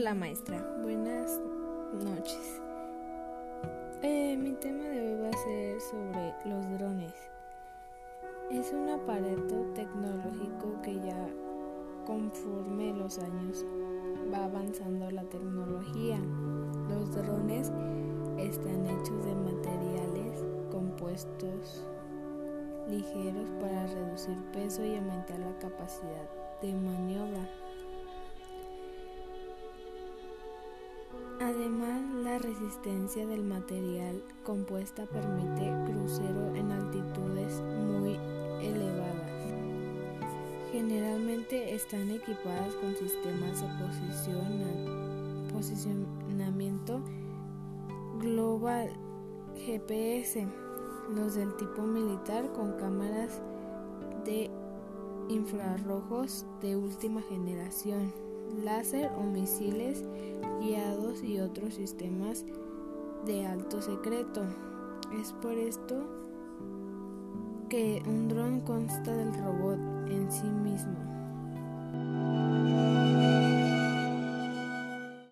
Hola maestra, buenas noches. Eh, mi tema de hoy va a ser sobre los drones. Es un aparato tecnológico que ya conforme los años va avanzando la tecnología. Los drones están hechos de materiales compuestos ligeros para reducir peso y aumentar la capacidad de maniobra. Además, la resistencia del material compuesta permite crucero en altitudes muy elevadas. Generalmente están equipadas con sistemas de posicionamiento global GPS, los del tipo militar con cámaras de infrarrojos de última generación láser o misiles y otros sistemas de alto secreto. Es por esto que un dron consta del robot